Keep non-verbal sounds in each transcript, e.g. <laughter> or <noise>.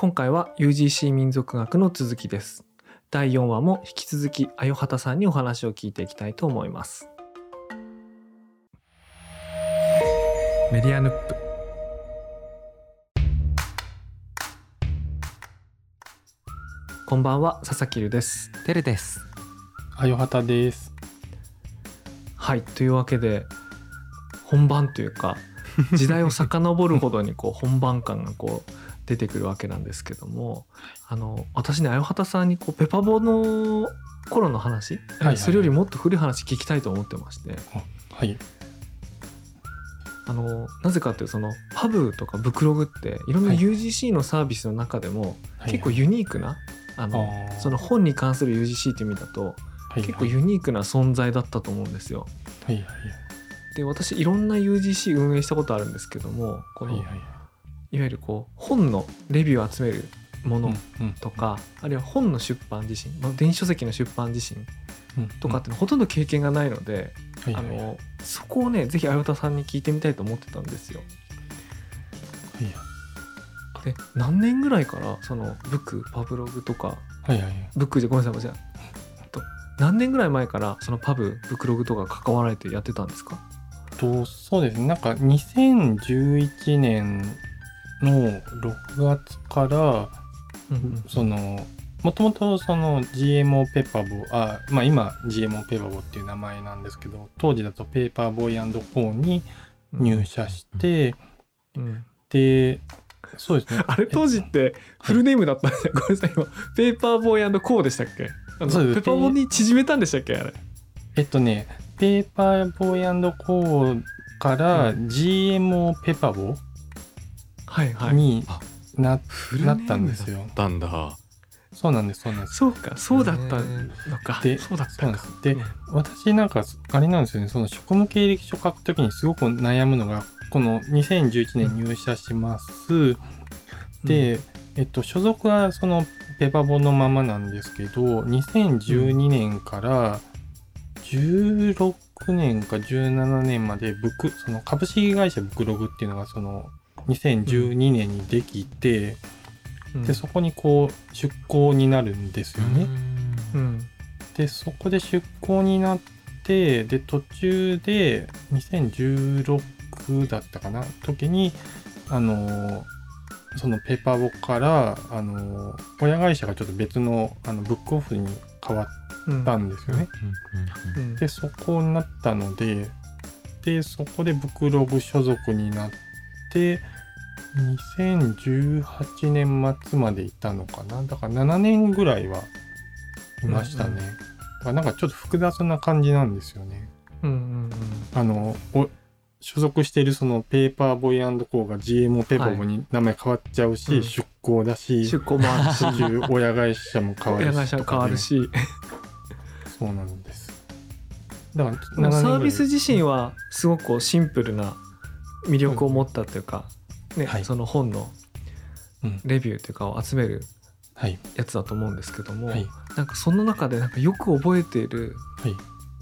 今回は UGC 民族学の続きです第4話も引き続きあよはたさんにお話を聞いていきたいと思いますメディアヌップこんばんは佐々木るですてるです。あよはたです。はいというわけで本番というか時代を遡るほどにこう本番感がこう出てくるわけなんですけどもあの私ねあよはたさんにこうペパボの頃の話、はいはいそれよりもっと古い話聞きたいと思ってまして。はい。あのなぜかっていうとそのパブとかブクログっていろんなはい。UGC のサービスの中でも結構ユニークな、あのあー。その本に関する UGC っていう意味だとはい結構ユニークな存在だったと思うんですよ。はいはいで私いろんな UGC 運営したことあるんですけどもこの、はいはいはいいわゆるこう本のレビューを集めるものうんとか、あるいは本の出版自身、まあ、電子書籍の出版自身うんとかってほとんど経験がないので、はいはいはい。あのそこをねぜひあよたさんに聞いてみたいと思ってたんですよ。で何年ぐらいからそのブックパブログとかはいはいはい。ブックでごめんなさいじゃあと何年ぐらい前からそのパブブックログとか関わられてやってたんですか？とそうですね。なんか2011年の6月からそのもともとその GMO ペッパーボーあまあ今 GMO ペーパーボーっていう名前なんですけど当時だとペーパーボーイコーに入社して、うん。でそうですね。<laughs> あれ当時ってフルネームだった。んですよ、ごめんなさい。今ペーパーボーイコーでしたっけ？そうです。ペーパーボーに縮めたんでしたっけ？あれ。えっとねペーパーボーイコーからう GMO ペッパーボーはいはいにな,、フルネームなったんですよ。だんだ。そうなんですそうなんです。そうかそうだったのか。でそうだったか。です。で私なんかあれなんですよね。その職務経歴書書くときにすごく悩むのがこの2011年入社します、で、えっと、所属はそのペパボのままなんですけど2012年から16年か17年までブクその株式会社ブクログっていうのがその2012年にできて、うん。でそこにこう出向になるんですよね。うん。でそこで出向になってで途中で2016だったかな？時にあのそのペーパーボからあの親会社がちょっと別のあのブックオフに変わうんったんですよね。うん。でそこになったのででそこでブクログ所属になって2018年末までいたのかな？だから7年ぐらいはいましたね、うんうんなんかちょっと複雑な感じなんですよね。うんうんあのお所属しているそのペーパーボーイコーが GMO ペーパーボーに名前変わっちゃうし、うん。出向だうんし出向もあるし。親会社も変わるし親会社も変わるし。そうなんです。だからサ7年ぐらい。ービス自身はすごくシンプルな魅力を持ったというか、ねはい。その本のうん。レビューというかを集めるはい。やつだと思うんですけども、はい。なんかその中でなんかよく覚えているはい。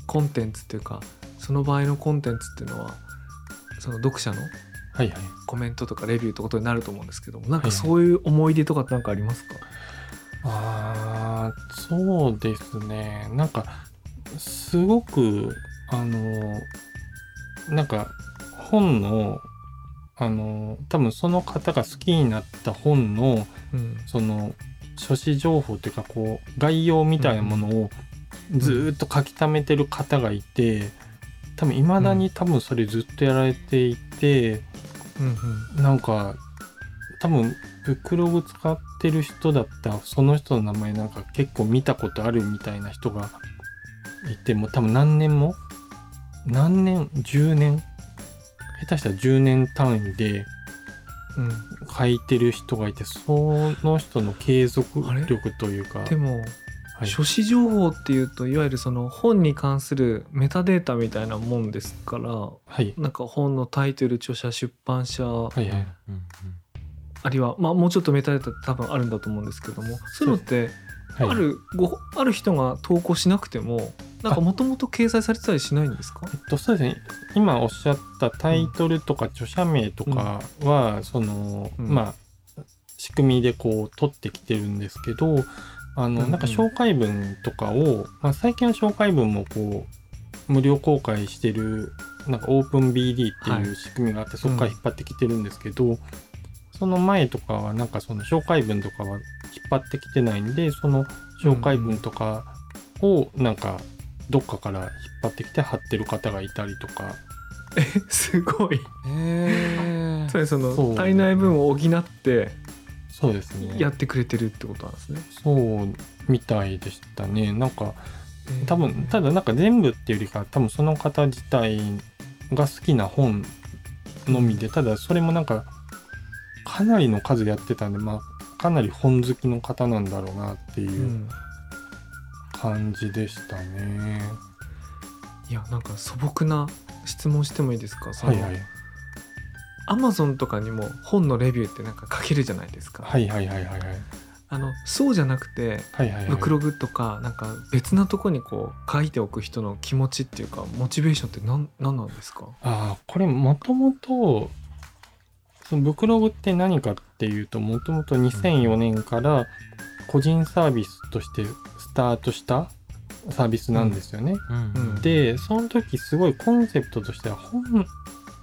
コンテンツっていうかその場合のコンテンツっていうのはその読者のコメントとかレビューってことになると思うんですけどもなんかそういう思い出とかってなんかありますか、あーそうですね。なんかすごくあのなんか本のあの多分その方が好きになった本のうん。その書誌情報っていうかこう概要みたいなものをずーっと書き溜めてる方がいて多分いまだに多分それずっとやられていて、うんなんか多分ブックログ使ってる人だったらその人の名前なんか結構見たことあるみたいな人がいてもう多分何年も？何年？10年？下手したら10年単位でうん。うん書いてる人がいてその人の継続力というか。でも、はい。書誌情報っていうといわゆるその本に関するメタデータみたいなもんですからはい。なんか本のタイトル著者出版社はいはい。あるいはまあもうちょっとメタデータって多分あるんだと思うんですけどもそういうのってはい。あるごある人が投稿しなくてもなんかもともと掲載されてたりしないんですか？えっと、そうですね。今おっしゃったタイトルとか著者名とかは、その、うん。まあ仕組みでこう取ってきてるんですけどあのうんうん。なんか紹介文とかを、まあ、最近は紹介文もこう無料公開してるなんかオープン BD ってはい。いう仕組みがあって、そこから引っ張ってきてるんですけど、その前とかはなんかその紹介文とかは引っ張ってきてないんでその紹介文とかをなんかどっかから引っ張ってきて貼ってる方がいたりとか。すごい。へえそれそそうの足りない分を補ってそうですね。やってくれてるってことなんですね。そうみたいでしたね。なんか多分ただなんか全部っていうよりか多分その方自体が好きな本のみでただそれもなんかかなりの数やってたんでまあかなり本好きの方なんだろうなってう。いうん感じでしたね。いやなんか素朴な質問してもいいですか？そのはいはい。アマゾンとかにも本のレビューってなんか書けるじゃないですか、はいはいはいはいはい。あのそうじゃなくてはいはいはい。ブクログとかなんか別なとこにこう書いておく人の気持ちっていうかモチベーションって何何なんですか？ああこれもともとそのブクログって何かっていうともともと2004年から個人サービスとしてスタートしたサービスなんですよね。でその時すごいコンセプトとしては本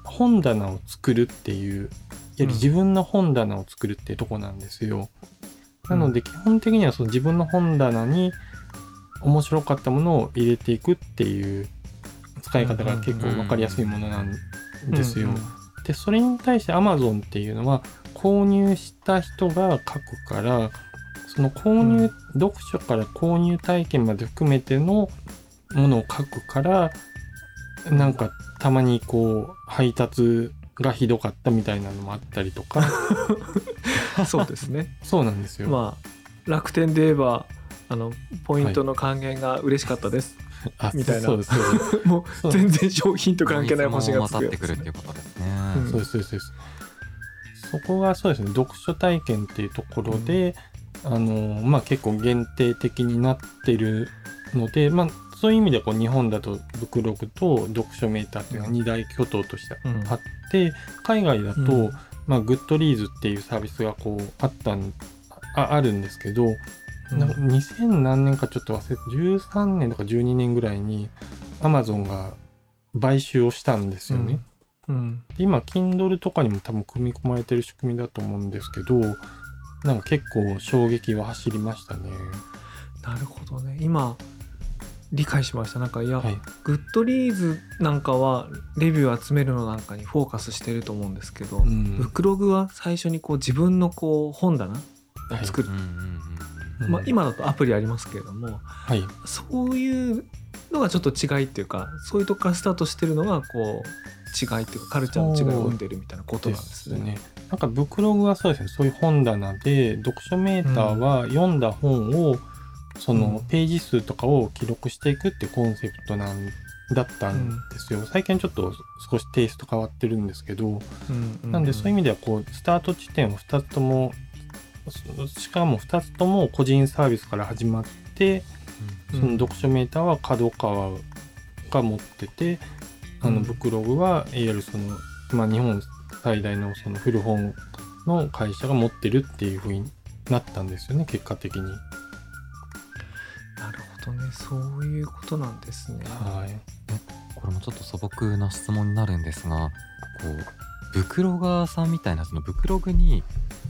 本棚を作るっていうやはり自分の本棚を作るっていうとこなんですよ。なので基本的にはその自分の本棚に面白かったものを入れていくっていう使い方が結構分かりやすいものなんですよ。でそれに対して Amazon っていうのは購入した人が書くからその購入、うん。読書から購入体験まで含めてのものを書くからなんかたまにこう配達がひどかったみたいなのもあったりとか。<laughs> そうですね。<laughs> そうなんですよ。まあ楽天で言えばあのポイントの還元が嬉しかったです、あみたいな。そうですそうです。もそうう全然商品と関係ない星がつくってくるっていうことですね。うんそうですそうですそうです。そこがそうですね読書体験っていうところで、あのまあ結構限定的になってるのでまあそういう意味ではこう日本だとブクログと読書メーターっていうのが二大巨頭としてうんあって、海外だと、うん。まあ Goodreads っていうサービスがこうあったんああるんですけど、なんか2000何年かちょっと忘れて13年とか12年ぐらいに Amazon が買収をしたんですよね。うん。で今 Kindle とかにも多分組み込まれてる仕組みだと思うんですけどなんか結構衝撃は走りましたね。なるほどね。今理解しました。なんかいや、はい、 Goodreads なんかはレビュー集めるのなんかにフォーカスしてると思うんですけど、うん。ブクログは最初にこう自分のこう本棚を作る。うん、うんうんうん。まあ、今だとアプリありますけれどもはい、そういうのがちょっと違いっていうかそういうとこからスタートしてるのがこう違いっていうかカルチャーの違いを生んでるみたいなことなんですね。なんかブクログはそうですね。そういう本棚で読書メーターは読んだ本を、そのうん。ページ数とかを記録していくってコンセプトなんだったんですよ。最近ちょっと少しテイスト変わってるんですけど、うんなんでそういう意味ではこうスタート地点を2つともそしかも2つとも個人サービスから始まってうん。その読書メーターは角川が持ってて、あのうん。ブクログはいわゆるその、まあ、日本最大のその古本の会社が持ってるっていう風になったんですよね結果的に。なるほどねそういうことなんですね。はい、これもちょっと素朴な質問になるんですがこうブクロガーさんみたいなそのブクログに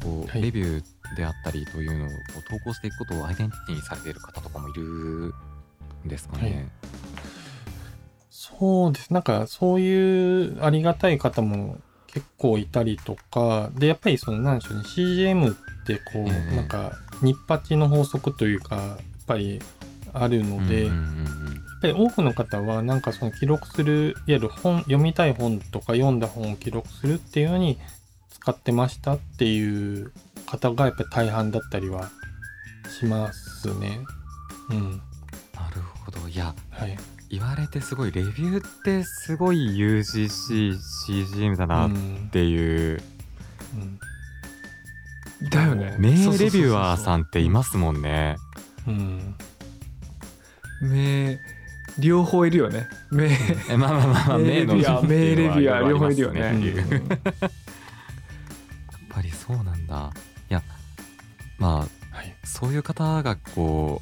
こう、はいレビューであったりというのをこう投稿していくことをアイデンティティにされている方とかもいるんですかね。そうですなんかそういうありがたい方も結構いたりとかでやっぱりそのなんでしょうね CGM ってこう、ええなんかニッパチの法則というかやっぱりあるので、やっぱり多くの方はなんかその記録するいわゆる本読みたい本とか読んだ本を記録するっていうのに使ってましたっていう方がやっぱり大半だったりはしますね。うん。なるほどいやはい。言われてすごいレビューってすごい UGC、CGM だなっうんていう、うんだよね。名レビュアーさんっていますもんね。うん。名両方いるよね。名えまあまあまあまあ名名のレビュアー、名レビュアー両方いるよっていうね。<laughs> やっぱりそうなんだいやまはいあそういう方がこ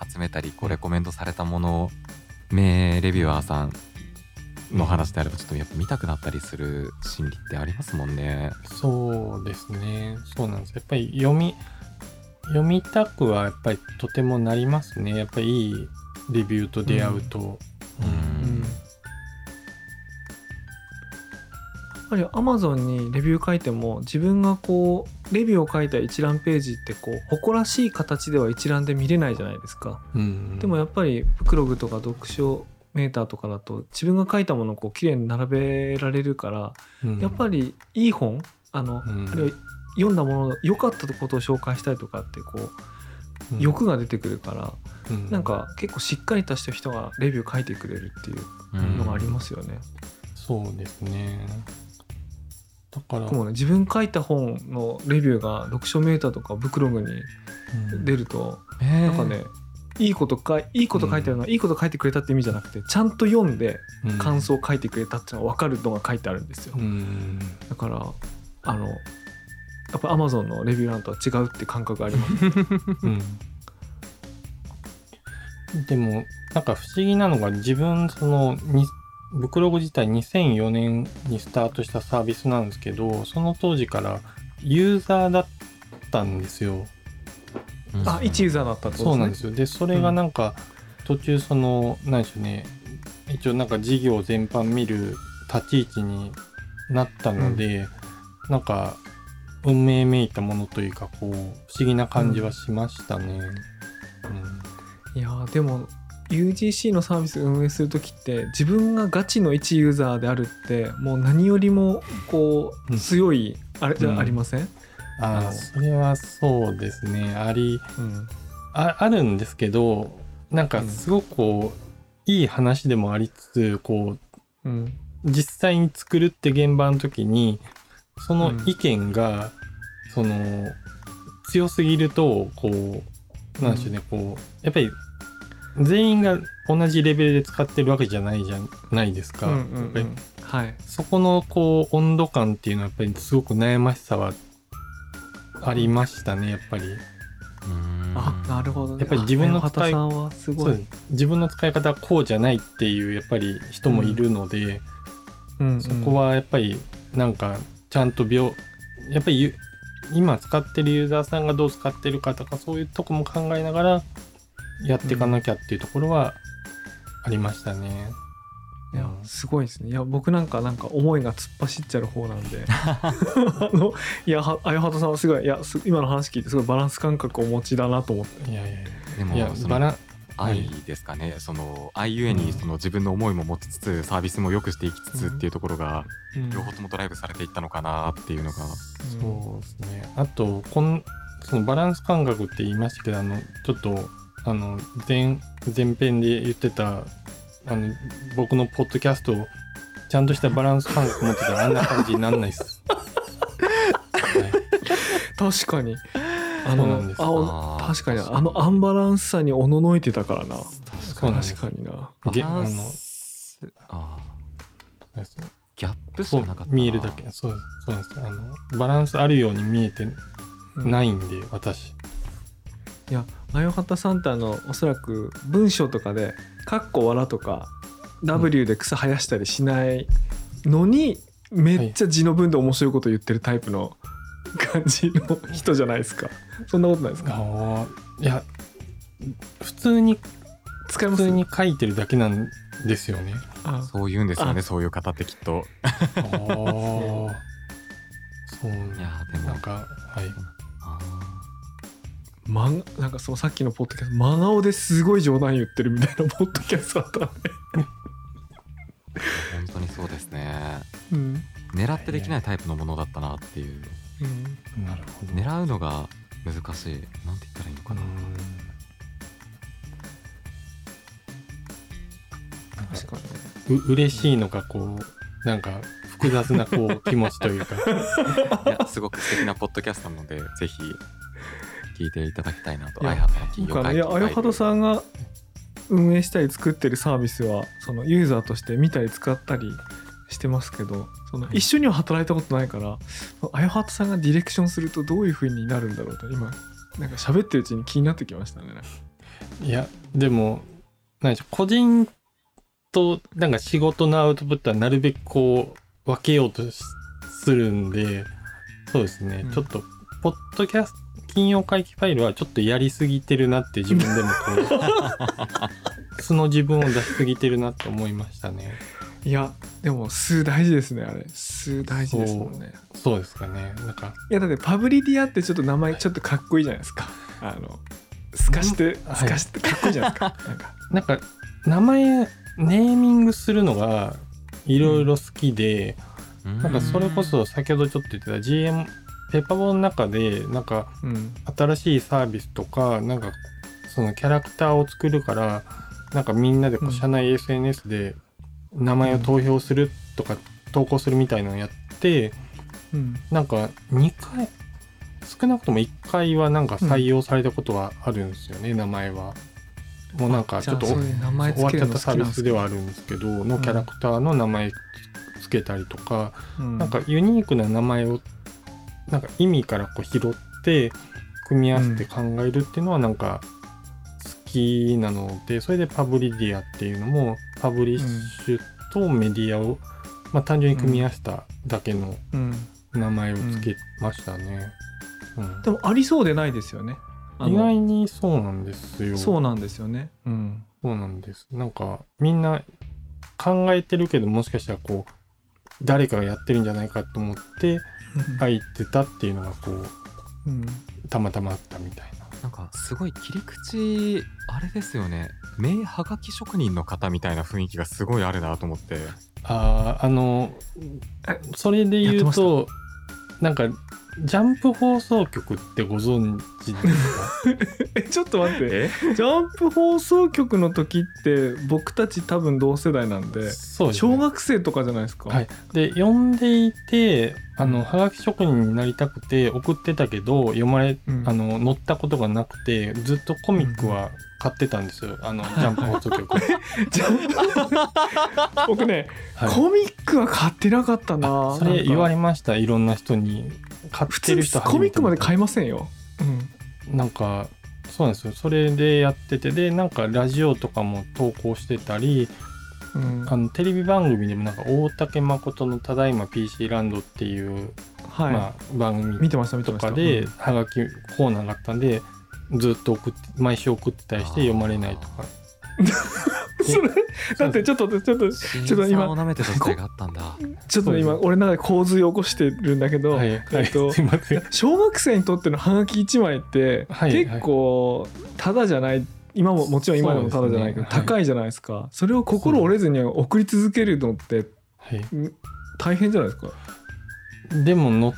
う集めたりこうレコメンドされたものを名レビュアーさんの話であればちょっとやっぱ見たくなったりする心理ってありますもんね。そうですね。そうなんです。やっぱり読み、読みたくはやっぱりとてもなりますね。やっぱりいいレビューと出会うと。うんうんやっぱりアマゾンにレビュー書いても自分がこうレビューを書いた一覧ページってこう誇らしい形では一覧で見れないじゃないですか。うんでもやっぱりブクログとか読書メーターとかだと自分が書いたものをこう綺麗に並べられるからうんやっぱりいい本あの、うんあるいは読んだものの良かったことを紹介したいとかってこううん欲が出てくるから、うんなんか結構しっかりとした人がレビュー書いてくれるっていううんのがありますよね。そうですね。だから、僕もね自分書いた本のレビューが読書メーターとかブクログにうん出ると、えー。なんかねいいことかいいこと書いてあるのは、いいこと書いてくれたって意味じゃなくてちゃんと読んでうん。感想を書いてくれたっていうのが分かるのが書いてあるんですよ。うん。だからあのやっぱアマゾンのレビュー欄とは違うって感覚があります。<laughs> うん、でもなんか不思議なのが自分そのにブクログ自体2004年にスタートしたサービスなんですけどその当時からユーザーだったんですよ。うんあ一ユーザーだったってことですね。そうなんですよ。でそれがなんか途中その何でしょうね一応なんか事業全般見る立ち位置になったので、なんか運命めいたものというかこう不思議な感じはしましたね。いやーでも UGC のサービス運営する時って自分がガチの一ユーザーであるってもう何よりもこううん。強いあれじうん。ゃありません、あああの。それはそうですね。ありうん。ああるんですけどなんかすごくこう、いい話でもありつつこううん。実際に作るって現場の時にそのうん。意見が、その強すぎるとこうなんでしょうね、こうやっぱり全員が同じレベルで使ってるわけじゃないじゃないですか。うんうんうん。はい。そこのこう温度感っていうのはやっぱりすごく悩ましさはありましたねやっぱり。うん。あなるほどね。やっぱり自分のあ使いはすごい。自分の使い方はこうじゃないっていうやっぱり人もいるので、うんうん。そこはやっぱりなんかちゃんと病やっぱりゆ今使ってるユーザーさんがどう使ってるかとかそういうとこも考えながらやっていかなきゃっていうところはありましたね。いやうん。すごいですね。いや僕なんかなんか思いが突っ走っちゃう方なんで。<laughs> あのいやはあやはたさんはすごいいやす今の話聞いてすごいバランス感覚をお持ちだなと思って。いやいやいでやいやもそのバラン愛ですかね、その愛ゆえにその自分の思いも持ちつつサービスも良くしていきつつっていうところがうん。両方ともドライブされていったのかなっていうのが、そうですね。あと、こんそのバランス感覚って言いましたけど、あの、ちょっと、あの、前、前編で言ってた、あの、僕のポッドキャストを、ちゃんとしたバランス感覚持ってたら <laughs> あんな感じになんない <laughs> です。はい確かにあのんですああー確かにあのアンバランスさにおののいてたからなそうなんです確かになげバランあのスあギャップしそうかなかったな見えるだけ。そう。そうなんです。あの、バランスあるように見えてないんで、私。いやあよはたさんってあのおそらく文章とかで「かっこわら」とか「W」で草生やしたりしないのに、めっちゃ字の文で面白いこと言ってるタイプの感じの人じゃないですかそんなことないですか？いや、普通に、使い普通に書いてるだけなんですよね。あそう言うんですよねあそういう方ってきっと。<laughs> そう。いやーでもなんか、はい。あまんなんかそのさっきのポッドキャスト真顔ですごい冗談言ってるみたいなポッドキャストだったんで、ー本当にそうですね。うん。狙ってできないタイプのものだったなっていう。うん、なるほど。狙うのが難しい。なんて言ったらいいのかな、確かに。ねう嬉しいのか、こう、なんか、複雑な、こう、<laughs> 気持ちというか。いやすごく素敵なポッドキャストなのでぜひ聞いていただきたいなと。いや相原の企業なんかねいやあよはたさんが運営したり作ってるサービスはそのユーザーとして見たり使ったりしてますけどそのはい。一緒には働いたことないからあよはたさんがディレクションするとどういう風になるんだろうと今なんか喋ってるうちに気になってきましたね。いやでも何でしょう個人となんか仕事のアウトプットはなるべくこう分けようとしするんでそうですね、うん。ちょっとポッドキャスト金曜会期ファイルはちょっとやりすぎてるなって自分でもこう <laughs> 素の自分を出しすぎてるなって思いましたね。いやでも数大事ですねあれ。数大事ですもんね。そうですかね。なんかいやだってパブリディアってちょっと名前ちょっとかっこいいじゃないですか。あの透かしてはい。透かしてかっこいいじゃないですか。なんか。なんか名前ネーミングするのがいろいろ好きで、なんかそれこそ先ほどちょっと言ってた GM ペッパボの中でなんかうん。新しいサービスとかなんかそのキャラクターを作るからなんかみんなでこううん。社内 SNS で名前を投票するとか投稿するみたいなのをやってうん。なんか2回少なくとも1回はなんか採用されたことはあるんですよね、名前は。もうなんかちょっと終わっちゃったサービスではあるんですけどのキャラクターの名前つけたりとか、うん。なんかユニークな名前をなんか意味からこう拾って組み合わせて考えるっていうのはなんか好きなのでそれでパブリディアっていうのもパブリッシュとメディアを、まあ、単純に組み合わせただけのうん名前をつけましたね。うんでもありそうでないですよね意外にそうなんですよ。そうなんですよねうんそうなんです。なんかみんな考えてるけどもしかしたらこう誰かがやってるんじゃないかと思って入ってたっていうのがこううん。たまたまあったみたいな。なんかすごい切り口あれですよね。名はがき職人の方みたいな雰囲気がすごいあるなと思って。あああのえそれで言うとなんかジャンプ放送局ってご存知ですか？<laughs> えちょっと待って。ジャンプ放送局の時って僕たち多分同世代なんでね、小学生とかじゃないですか、はい、で読んでいてあのはがき職人になりたくて送ってたけど読まれ、うん。あの載ったことがなくてずっとコミックは買ってたんですよ、あのジャンプ放送局、<laughs> <laughs> 僕ね、はい。コミックは買ってなかったな。それ言われれましたいろんな人に買普ってる人通コミックまで買いいませんよ、なんかそうなんですよ。それでやっててでなんかラジオとかも投稿してたりうん。うんあのテレビ番組でもなんか大竹誠の「ただいま PC ランド」っていう、はい、まあ、番組見てました見てました。とかでうん。はがきコーナーがあったんでずっと送って毎週送ってたりして読まれないとかそれだってちょっとちょっと新ちょっと今舐めてた時代があったんだ。ちょっと今俺の中で洪水を起こしてるんだけど、はい、はい、と小学生にとってのハガキ1枚ってはい結構ただじゃない今ももちろん今でもただじゃないけど、高いじゃないですか。それを心折れずに送り続けるのってはい、大変じゃないですか？でも乗っ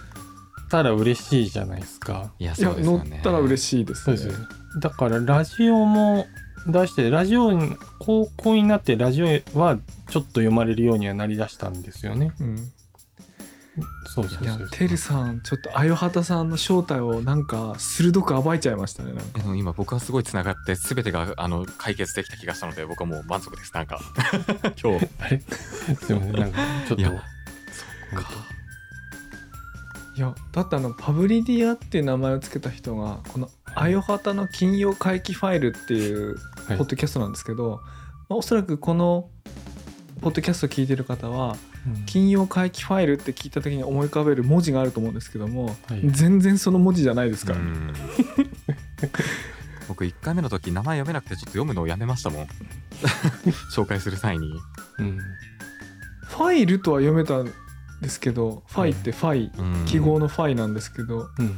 たら嬉しいじゃないですか。いや乗そうですよね。ったら嬉しいですね。そうですよ。だからラジオも出してラジオに高校になってラジオはちょっと読まれるようにはなりだしたんですよね。うん。そうそういやそう。てるさんちょっとあよはたさんの正体をなんか鋭く暴いちゃいましたね今僕はすごいつながって全てがあの解決できた気がしたので僕はもう満足です。なんか。<laughs> 今日。あれ？<laughs> すいませんなんかちょっと。いやいやだってあのパブリディアっていう名前を付けた人がこの「あよはたの金曜回帰ファイル」っていうはいポッドキャストなんですけど、まあおそらくこのポッドキャストを聞いてる方はうん。金曜回帰ファイルって聞いた時に思い浮かべる文字があると思うんですけども、はい。全然その文字じゃないですか。ら、<laughs> 僕1回目の時名前読めなくてちょっと読むのをやめましたもん。紹介する際に。うん。ファイルとは読めたんですけどファイってファイ、うん。記号のファイなんですけどうん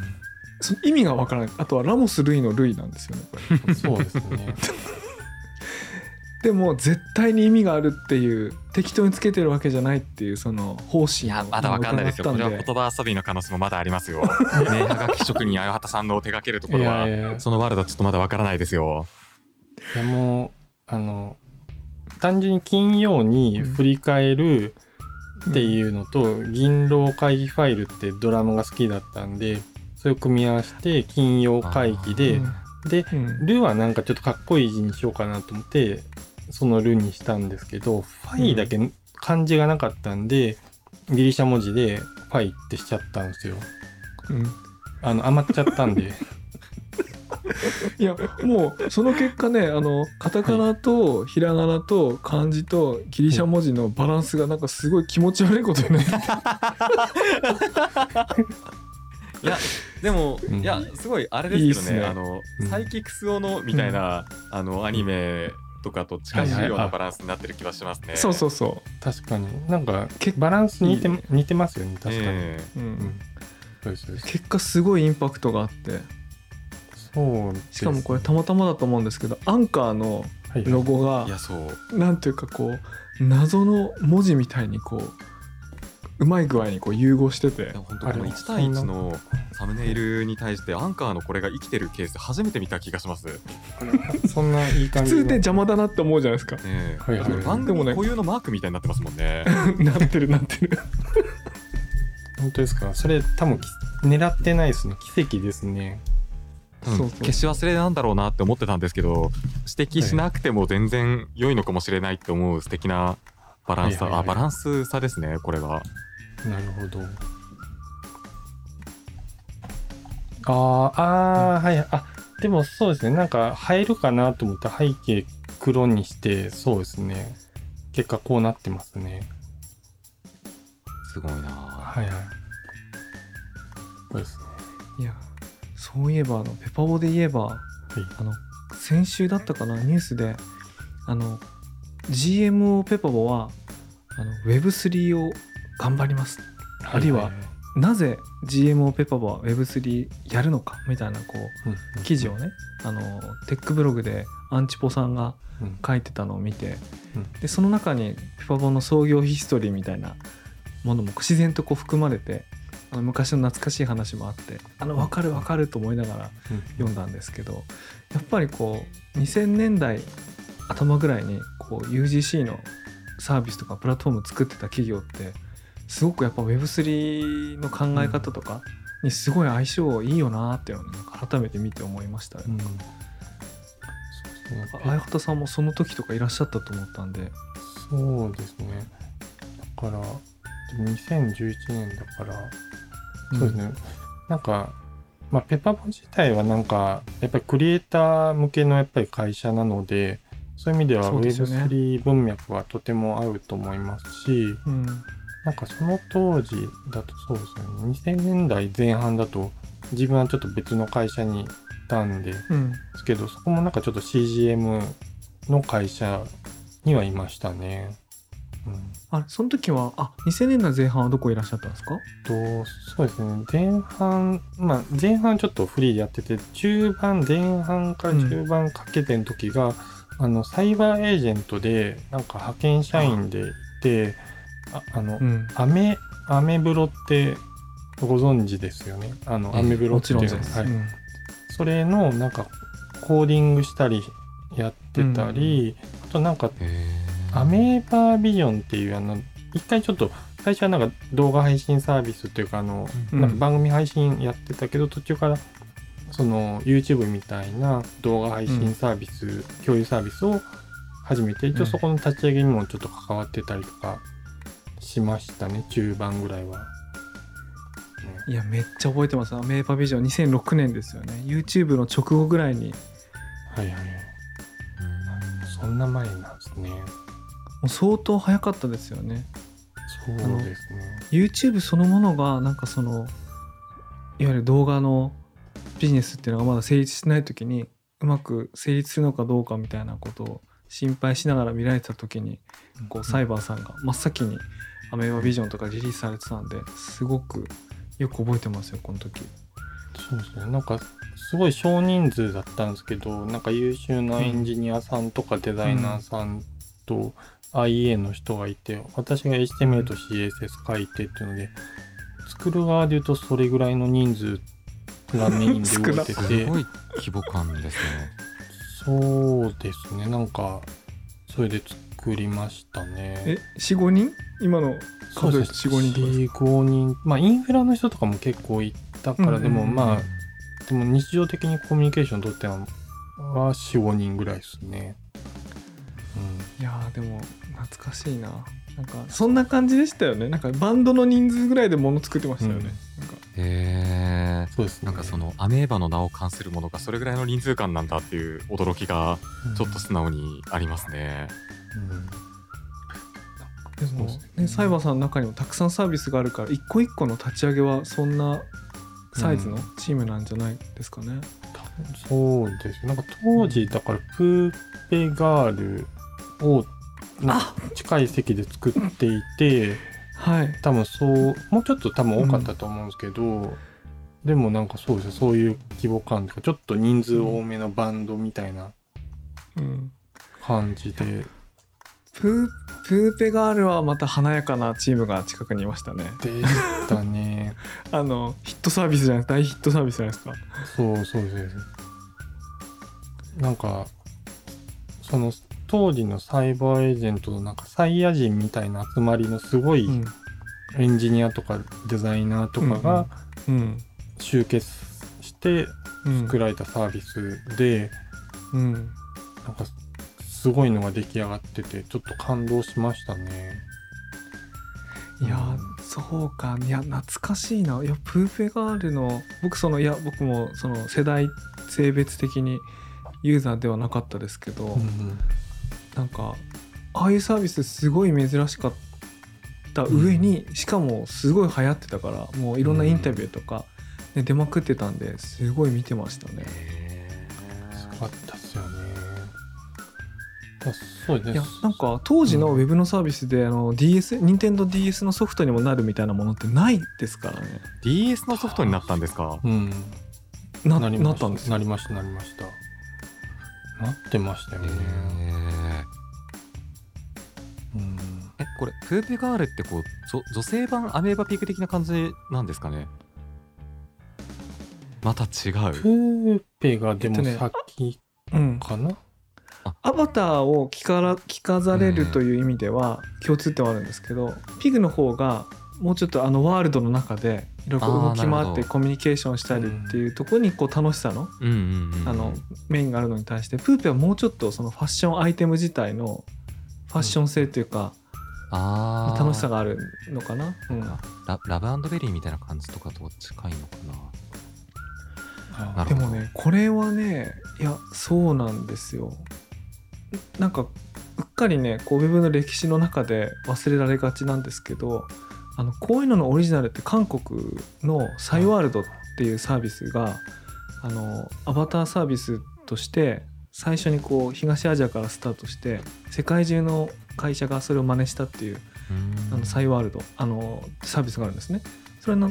その意味がわからない。あとはラモス・ルイのルイなんですよね。これそうですね。でも絶対に意味があるっていう適当につけてるわけじゃないっていうその方針をまだわかんないですよ。これは言葉遊びの可能性もまだありますよ。<laughs> 名はがき職人あよはたさんの手掛けるとこいろはそのワールドはちょっとまだわからないですよ。いやもうあの単純に金曜に振り返るっていうのと、銀狼会議ファイルってドラマが好きだったんでそれを組み合わせて金曜会議ででルはなんかちょっとかっこいい字にしようかなと思ってそのルにしたんですけどファイだけ漢字がなかったんでギリシャ文字でファイってしちゃったんですよ。うん。あの余っちゃったんで。<laughs> いやもうその結果ねあのカタカナとひらがなと漢字とギリシャ文字のバランスがなんかすごい気持ち悪いことになって <laughs> いやでも、うん。いやすごいあれですけどね。いいっすね。あの、うん。サイキクスオのみたいな、あのアニメとかと近しいようなバランスになってる気はしますね。そうそうそ確かに。なんかけバランス似ていいね。似てますよね。確かに、えう、ううん。うですそうです。結果すごいインパクトがあって。そうしかもこれたまたまだと思うんですけどアンカーのはいロゴがえいやそう。なんていうかこう謎の文字みたいにこううまい具合にこう融合してて本当この1対1のサムネイルに対してアンカーのこれが生きてるケース初めて見た気がします。そんないい感じ普通で邪魔だなって思うじゃないですか。ええ。はいはい。はい番でもね組固有のマークみたいになってますもんね。<laughs> なってるなってる。本当ですか？それ多分き狙ってないですね奇跡ですね。多分そうそう。消し忘れなんだろうなって思ってたんですけど指摘しなくても全然良いのかもしれないって思う素敵なバランス。さ、はいはいはい。あバランス差ですねこれは。なるほど。あーあーはいあでもそうですね。なんか入るかなと思った背景黒にしてそうですね。結果こうなってますね。すごいな。はいはい。そうですね。いやそういえばあのペパボで言えばはい。あの先週だったかなニュースであの GMO ペパボはあの Web3 を頑張ります。あるいはなぜ GMO ペパボは Web3 やるのか？みたいなこう記事をねあのテックブログでアンチポさんがうん。書いてたのを見てうん。でその中にペパボの創業ヒストリーみたいなものも自然とこう含まれてあの昔の懐かしい話もあってあの分かる分かると思いながらうん。読んだんですけどやっぱりこう2000年代頭ぐらいにこう UGC のサービスとかプラットフォーム作ってた企業ってすごくやっぱ Web3 の考え方とかにすごい相性いいよなっていうのをね改めて見て思いましたね。うん。そうそう。あやはたさんもその時とかいらっしゃったと思ったんで。そうですね。だからでも2011年だからそうですね。なんか、まあ、ペパボ自体はなんか、やっぱりクリエイター向けのやっぱり会社なので、そういう意味ではそうですよね。Web3 文脈はとても合うと思いますし、うんなんかその当時だとそうですね、2000年代前半だと、自分はちょっと別の会社にいたんでうん。すけど、そこもなんかちょっと CGM の会社にはいましたね。うん。あその時はあ2000年代前半はどこいらっしゃったんですか？とそうですね。前半まあ前半ちょっとフリーでやってて中盤前半から中盤かけての時が、あのサイバーエージェントでなんか派遣社員でいてああの、うん。アメアメブロってご存知ですよね？あの、ええアメブロもっていう。はい。うん。それのなんかコーディングしたりやってたり、あとなんかアメーバービジョンっていうあの一回ちょっと最初はなんか動画配信サービスっていうかあの、うん。なんか番組配信やってたけど途中からその YouTube みたいな動画配信サービス、共有サービスを始めて一応そこの立ち上げにもちょっと関わってたりとかしましたね中盤ぐらいは。いやめっちゃ覚えてます。アメーバビジョン2006年ですよね。YouTube の直後ぐらいに。はいはいうん。そんな前なんですね。もう相当早かったですよね。そうですね。YouTube そのものがなんかそのいわゆる動画のビジネスっていうのがまだ成立してない時にうまく成立するのかどうかみたいなことを心配しながら見られてた時にこうサイバーさんが真っ先にアメーバビジョンとかリリースされてたんですごくよく覚えてますよこの時そうですね。なんか、すごい少人数だったんですけど、なんか優秀なエンジニアさんとかデザイナーさんと IA の人がいて、私が HTML と CSS 書いてっていうので、作る側で言うとそれぐらいの人数がメインで動いてすて、ごい規模感ですね。そうですね。なんか、それで作りましたね。え45人？今のそうです。数えて4 5人とかです4 5人。まあ、インフラの人とかも結構いたから、うんでもまあ、でも日常的にコミュニケーション取っては、は4、5人ぐらいですね。うん。いやーでも懐かしいな。なんかそんな感じでしたよね。なんかバンドの人数ぐらいで物作ってましたよね、うん。なんか。へえそうですね。なんかそのアメーバの名を冠するものがそれぐらいの人数感なんだっていう驚きがちょっと素直にありますね。うんでもねねサイバーさんの中にもたくさんサービスがあるから一個一個の立ち上げはそんなサイズのチームなんじゃないですかね、そうですよ。なんか当時だからプーペガールを近い席で作っていてはい。多分そうもうちょっと多分多かったと思うんですけど、でもなんかそうですねそういう規模感とかちょっと人数多めのバンドみたいなうん。感じで。プープーペガールはまた華やかなチームが近くにいましたね。でしたね。<laughs> あのヒットサービスじゃない大ヒットサービスじゃないですか。そうそうです。なんかその当時のサイバーエージェントのなんかサイヤ人みたいな集まりのすごいうん。エンジニアとかデザイナーとかがうん。集結してうん。作られたサービスで、うん。なんかすごいのが出来上がっててちょっと感動しましたね。いやーそうかいや懐かしいないやプーペガールの僕そのいや僕もその世代性別的にユーザーではなかったですけど、うんなんかああいうサービスすごい珍しかった上に、しかもすごい流行ってたからもういろんなインタビューとか、ね出まくってたんですごい見てましたね。だそうですね。いやなんか当時のウェブのサービスで、あの DS 任天堂 d s のソフトにもなるみたいなものってないですからね DS のソフトになったんですか？うん。ななりましたなったんですよなりましたなりました。なってましたよへね。ーうん。えこれプーペガールってこう女女性版アメーバピーク的な感じなんですかね？また違プうーペがでもえっとね先うん、かな？アバターを着から着飾れるという意味では共通点はあるんですけど、ピグの方がもうちょっとあのワールドの中でいろいろ動き回ってコミュニケーションしたりっていうところにこう楽しさのあのメインがあるのに対してプーペはもうちょっとそのファッションアイテム自体のファッション性というかあー。楽しさがあるのかな。うん。ララブベリーみたいな感じとかと近いのかな。でもねこれはねいやそうなんですよなんかうっかりねこうウェブの歴史の中で忘れられがちなんですけどあのこういうののオリジナルって韓国のサイワールドっていうサービスがあのアバターサービスとして最初にこう東アジアからスタートして世界中の会社がそれを真似したっていううんあのサイワールドあのサービスがあるんですね。それの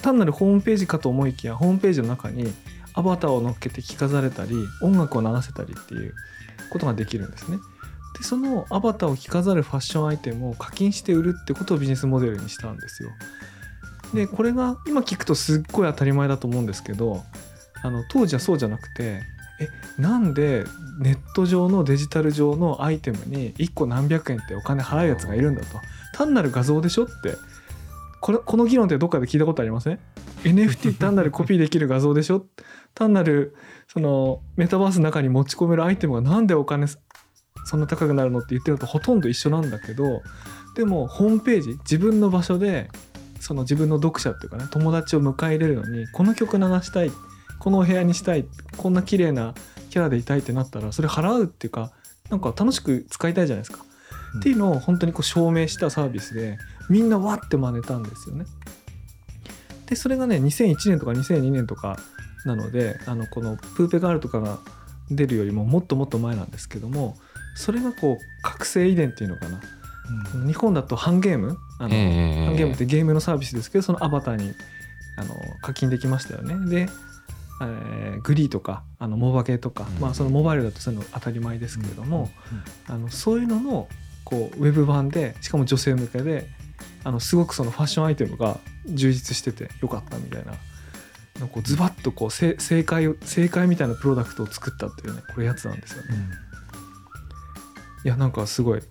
単なるホームページかと思いきやホームページの中にアバターを乗っけて着飾れたり音楽を流せたりっていうことができるんですね。でそのアバターを着飾るファッションアイテムを課金して売るってことをビジネスモデルにしたんですよ。でこれが今聞くとすっごい当たり前だと思うんですけどあの当時はそうじゃなくてえなんでネット上のデジタル上のアイテムに1個何百円ってお金払うやつがいるんだと単なる画像でしょってこれこの議論ってどっかで聞いたことありません？NFT 単なるコピーできる画像でしょ？単なるそのメタバースの中に持ち込めるアイテムがなんでお金そんな高くなるのって言ってるのとほとんど一緒なんだけどでもホームページ自分の場所でその自分の読者っていうかね友達を迎え入れるのにこの曲流したいこのお部屋にしたいこんな綺麗なキャラでいたいってなったらそれ払うっていうかなんか楽しく使いたいじゃないですか。うんっていうのを本当にこう証明したサービスでみんなわって真似たんですよね。でそれがね2001年とか2002年とかなのであのこのプーペガールとかが出るよりももっともっと前なんですけどもそれがこう覚醒遺伝っていうのかなうん日本だとハンゲーム？あの、ええハンゲームってゲームのサービスですけどそのアバターにあの課金できましたよね。で、えーグリーとかあのモバゲーとか、うんまあ、そのモバイルだとそういうの当たり前ですけれども、あのそういうののこうウェブ版でしかも女性向けであのすごくそのファッションアイテムが充実しててよかったみたいな。なんかこうズバッとこうせ正解を正解みたいなプロダクトを作ったっていうねこれやつなんですよね。うんいやなんかすごい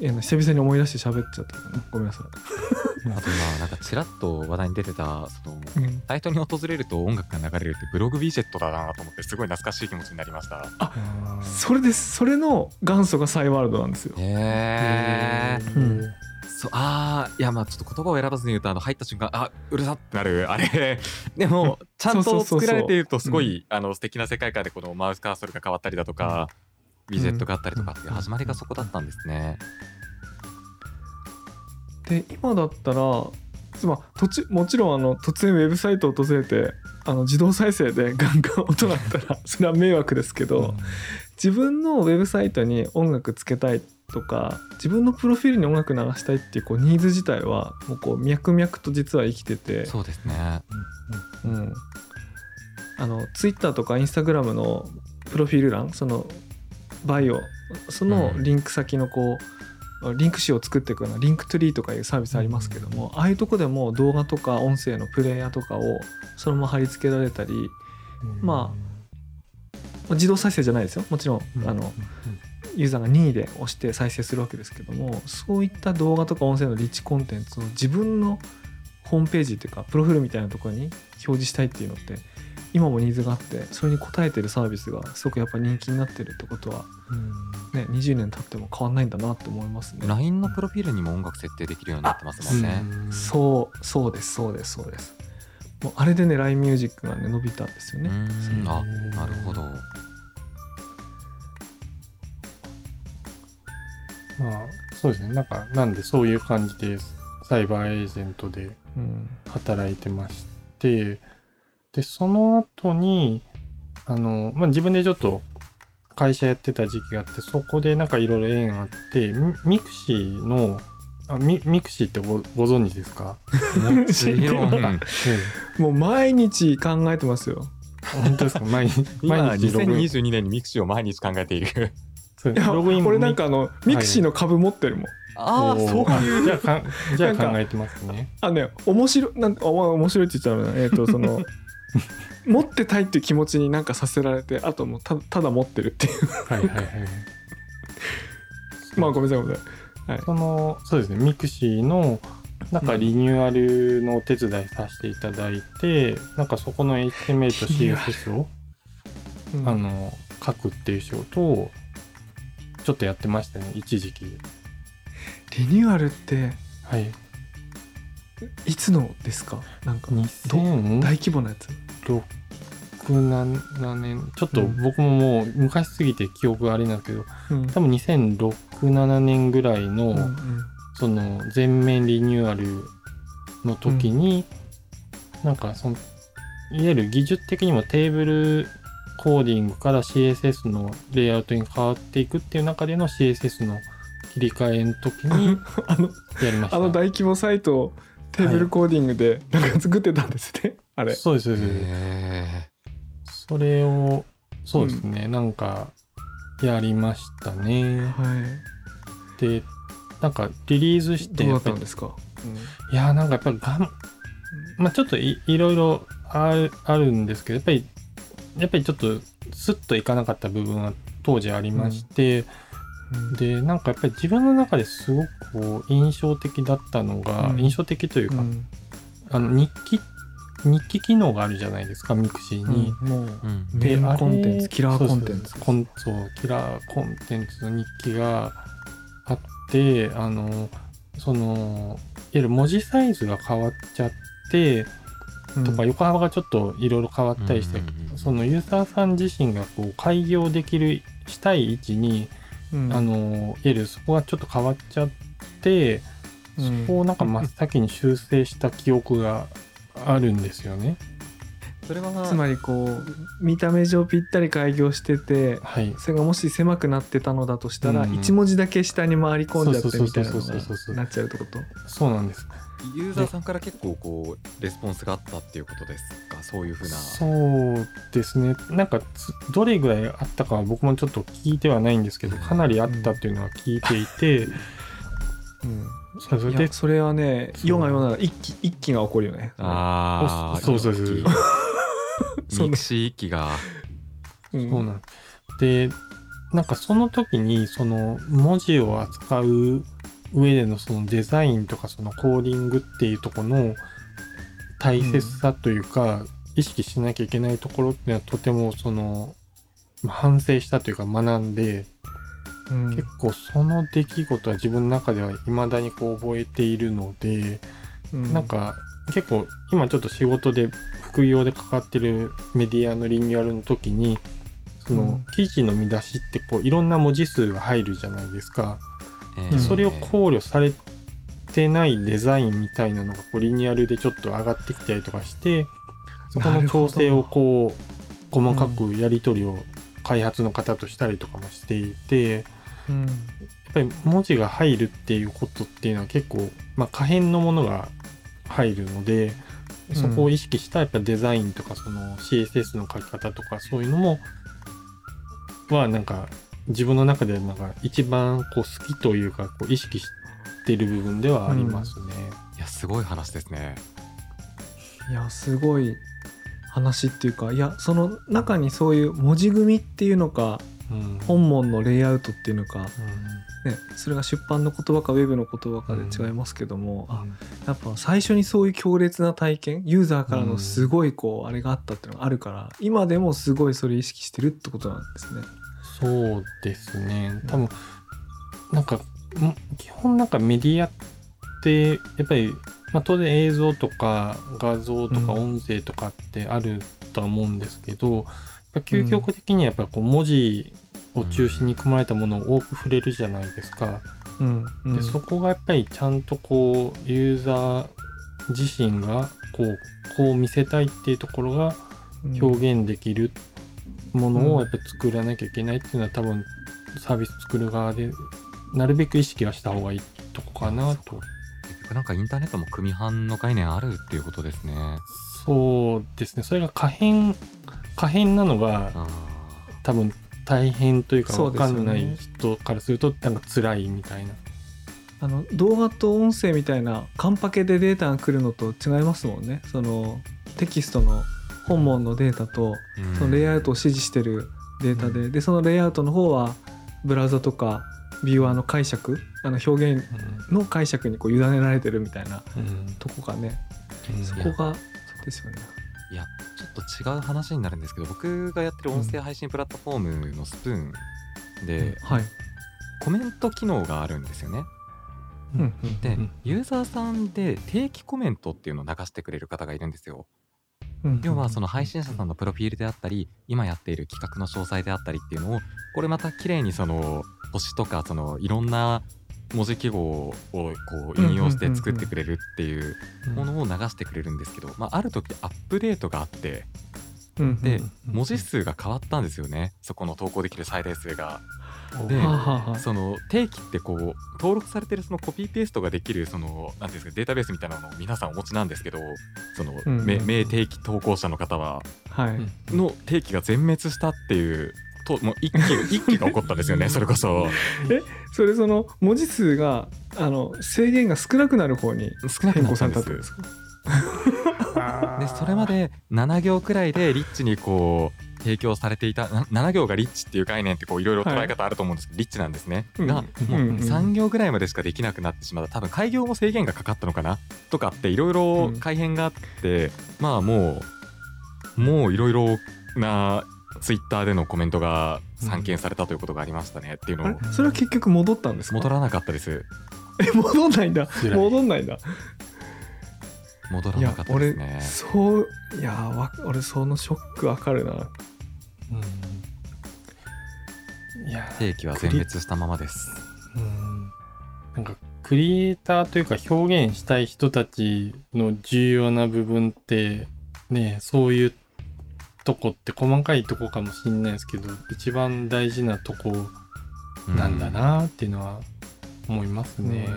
久々に思い出して喋っちゃったかなごめんなさい。<laughs> あと今なんかちらっと話題に出てたそのうんサイトに訪れると音楽が流れるってブログビジェットだなと思ってすごい懐かしい気持ちになりました。あそれですそれの元祖がサイワールドなんですよへえ。うんそうあーいやまあちょっと言葉を選ばずに言うとあの入った瞬間あうるさってなるあれ。<laughs> でもちゃんと作られているとすごいあの素敵な世界観でこのマウスカーソルが変わったりだとか、ビジェットがあったりとかっていう始まりがそこだったんですね。で今だったらまあ途中もちろんあの突然ウェブサイトを訪れてあの自動再生でガンガン音鳴ったらそれは迷惑ですけど、自分のウェブサイトに音楽つけたいとか自分のプロフィールに音楽流したいっていうこうニーズ自体はもうこう脈々と実は生きてて。そうですね。うん、あのツイッターとかインスタグラムのプロフィール欄そのバイオそのうん。リンク先のこう、リンク集を作っていくような Linktree とかいうサービスありますけども、ああいうとこでも動画とか音声のプレイヤーとかをそのまま貼り付けられたりままあ自動再生じゃないですよ。もちろん、あのユーザーが任意で押して再生するわけですけどもそういった動画とか音声のリッチコンテンツを自分のホームページっていうかプロフィールみたいなところに表示したいっていうのって今もニーズがあってそれに応えてるサービスがすごくやっぱ人気になってるってことは、ね、20年経っても変わんないんだなと思いますね。LINE のプロフィールにも音楽設定できるようになってますもんね。そうそうですそうですそうです。もうあれでね LINE ミュージックがね伸びたんですようね。あうんなるほど。まあそうですね。なんかなんでそういう感じでサイバーエージェントでうん働いてましてでその後にあの、まあ、自分でちょっと会社やってた時期があってそこでなんかいろいろ縁あってミミクシーのあミミクシーってごご存知ですか、もう毎日考えてますよ。え本当ですか？毎日今毎日ログ。イン2022年にミクシーを毎日考えている。ログイン俺なんかあのミクシーの株持ってるもん。ああそういう。じゃあかんじゃあ考えてますね。あね面白いなんあまあ面白いって言っちゃうな。えっ、とその <laughs> 持ってたいっていう気持ちになんかさせられてあともうたただ持ってるっていう。はいはいはい <laughs> まあごめんなさいごめんなさい。そのそうですね。ミクシーのなんかリニューアルのお手伝いさせていただいて、なんかそこの HTML と CSS を、うん。あの書くっていう仕事をちょっとやってましたね一時期。リニューアルってはい。いつのですか？なんか2006大規模なやつ？7年ちょっとうん。僕ももう昔すぎて記憶があれなんですけどうん。多分2006-7年ぐらいの、うんうん。その全面リニューアルの時に、なんかそのいわゆる技術的にもテーブルコーディングから CSS のレイアウトに変わっていくっていう中での CSS の切り替えの時に <laughs> あのやりました。あの大規模サイトをテーブルコーディングでなんか作ってたんですね、あれ。そうですそうです。へそれをそうですね、なんかやりましたね。はい。でなんかリリースしてどうだやったんですか、いやーなんかやっぱりがんまあちょっといいろいろあるあるんですけどやっぱりやっぱりちょっとスッといかなかった部分は当時ありまして、うんでなんかやっぱり自分の中ですごくこう印象的だったのが、うん。印象的というか、うん。あの日記日記機能があるじゃないですかミクシーに。うんもうであれコンテンツキラーコンテンツそうそうコンそうキラーコンテンツの日記があってあのそのいわゆる文字サイズが変わっちゃってとか横幅がちょっといろいろ変わったりして、そのユーザーさん自身がこう改行できるしたい位置に、うんあのいわゆるそこがちょっと変わっちゃって、うんそこをなんか真っ先に修正した記憶があるんですよね。それはつまりこう見た目上ぴったり開業しててはい。それがもし狭くなってたのだとしたらうん1文字だけ下に回り込んじゃってみたいなのなっちゃうってこと？そうなんです。ユーザーさんから結構こうレスポンスがあったっていうことですか？そういうふうな。そうですね。なんかつどれぐらいあったかは僕もちょっと聞いてはないんですけど、かなりあったっていうのは聞いていて、そうそれでそれはねそう。世が世なら一揆一揆が起こるよね。ああそうそうそう。<laughs> そうミクシー一揆が。うん。そうなん。で、なんかその時にその文字を扱う上でのそのデザインとかそのコーディングっていうところの大切さというか、意識しなきゃいけないところっていうのはとてもそのまあ反省したというか学んでうん。結構その出来事は自分の中では未だにこう覚えているので、うん。なんか結構今ちょっと仕事で副業でかかってるメディアのリニューアルの時にそのうん。記事の見出しってこういろんな文字数が入るじゃないですか。うんそれを考慮されてないデザインみたいなのがこうリニュアルでちょっと上がってきたりとかしてそこの調整をこう細かくやり取りを開発の方としたりとかもしていて。うんやっぱり文字が入るっていうことっていうのは結構、まあ、可変のものが入るのでそこを意識したやっぱデザインとかその CSS の書き方とかそういうのもはなんか自分の中でなんか一番こう好きというかこう意識してる部分ではありますね。いやすごい話ですね。いやすごい話っていうかいやその中にそういう文字組みっていうのかうん。本文のレイアウトっていうのか、うん。ね、それが出版の言葉かウェブの言葉かで違いますけども、あうん。やっぱ最初にそういう強烈な体験ユーザーからのすごいこうあれがあったっていうのがあるから今でもすごいそれ意識してるってことなんですね。そうですね。多分なんかん？基本なんかメディアってやっぱり、まあ、当然映像とか画像とかうん。音声とかってあるとは思うんですけど、やっぱ究極的にはやっぱこう文字を中心に組まれたものを多く触れるじゃないですか。うん。うん。でそこがやっぱりちゃんとこうユーザー自身がこうこう見せたいっていうところが表現できるものをやっぱり作らなきゃいけないっていうのは多分サービス作る側でなるべく意識はした方がいいとこかなと。結局なんかインターネットも組版の概念あるっていうことですね。そうですね。それが可変可変なのがあ多分大変というか分かんない人からするとなんか辛いみたいな。あの動画と音声みたいなカンパケでデータが来るのと違いますもんねそのテキストの本文のデータとそのレイアウトを指示してるデータで、でそのレイアウトの方はブラウザとかビューアーの解釈あの表現の解釈にこう委ねられてるみたいなうん。とこがね。うん。そこがそうですよね。いやちょっと違う話になるんですけど僕がやってる音声配信プラットフォームのスプーンで、はい、コメント機能があるんですよね。うん。で、うん。ユーザーさんで定期コメントっていうのを流してくれる方がいるんですよ。うん要はその配信者さんのプロフィールであったり今やっている企画の詳細であったりっていうのをこれまた綺麗にその星とかそのいろんな文字記号をこう引用して作ってくれるっていうものを流してくれるんですけど、まあ、ある時アップデートがあってうんでうん文字数が変わったんですよね。そこの投稿できる最大数が。でその定期ってこう登録されてるそのコピーペーストができるそのなんていうんですかデータベースみたいなのを皆さんお持ちなんですけどその、うんめ名定期投稿者の方ははい、の定期が全滅したっていうともう一気一気が起こったんですよね <laughs> それこそ。それその文字数があの制限が少なくなる方に少なく変更されたってことですすか？<laughs> でそれまで7行くらいでリッチにこう提供されていたな7行がリッチっていう概念ってこういろいろ捉え方あると思うんです。けど、リッチなんですね、うん。がもううん3行ぐらいまでしかできなくなってしまった。多分開業も制限がかかったのかなとかっていろいろ改変があって、まあもうもういろいろなツイッターでのコメントが散見されたということがありましたね。っていうのを。それは結局戻ったんですか？戻らなかったです。え戻んないんだ。戻んないんだ。戻らなかったで俺すね。そういやわ俺そのショックわかるなうん。いや定期は全滅したままです。うん。なんかクリエイターというか表現したい人たちの重要な部分ってねそういうとこって細かいとこかもしれないですけど一番大事なとこなんだなっていうのは思いますね。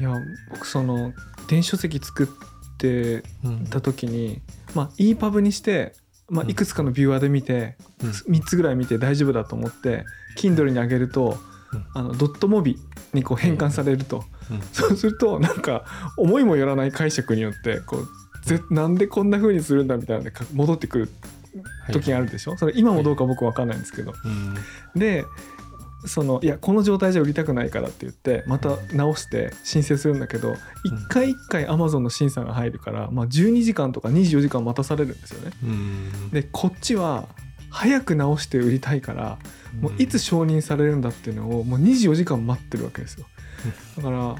いや僕その電子書籍作ってうんた時にまあ EPUB にして、まあ、うん。いくつかのビューアーで見て、うん。3つぐらい見て大丈夫だと思って Kindle に上げると、うん。あのドットモビにこう変換されると、うん。そうするとなんか思いもよらない解釈によってこうぜなんでこんな風にするんだみたいなのでか戻ってくる時があるでしょ、それ今もどうか僕わかんないんですけど、うん。でそのいやこの状態じゃ売りたくないからって言ってまた直して申請するんだけど一回一回 Amazon の審査が入るから、まあ、12時間とか24時間待たされるんですよね。うん。でこっちは早く直して売りたいからもういつ承認されるんだっていうのをもう24時間待ってるわけですよ。だから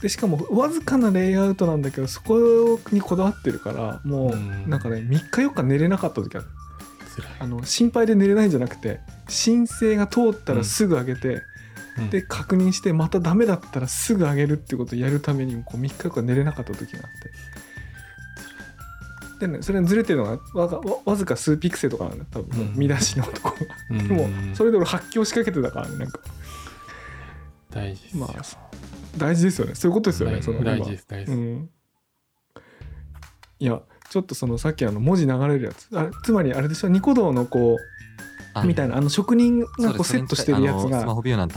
でしかもわずかなレイアウトなんだけどそこにこだわってるからもうなんかね3日4日寝れなかった時ある。あの心配で寝れないんじゃなくて申請が通ったらすぐ上げて、うん。で確認してまたダメだったらすぐ上げるってことをやるためにこう3日4日寝れなかった時があって。でねそれにずれてるのがわわわずか数ピクセルとかなんだよ。多分、うん。見出しのとこが。うん。でもそれで俺発狂しかけてたからねなんか。大事ですよ。まあ大事ですよね。そういうことですよね大その大今事です大事。です、うん。いやちょっとそのさっきあの文字流れるやつ。あつまりあれでしょ？ニコ動のこあうみたいなあの職人がこうセットしてるやつが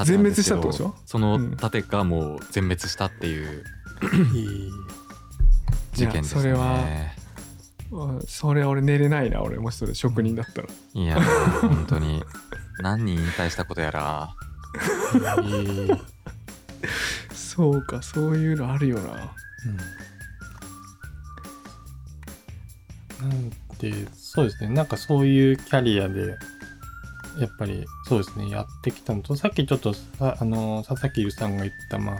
全滅したってことでしょ？その盾がもう全滅したっていう事件ですね。それはうんそれは俺寝れないな俺もしそれ職人だったら。いやー本当に。何人引退したことやら。そうかそういうのあるよな。うん。なんでそうですね。なんかそういうキャリアでやっぱりそうですね。やってきたのとさっきちょっとさあの佐々木ゆさんが言ったまあ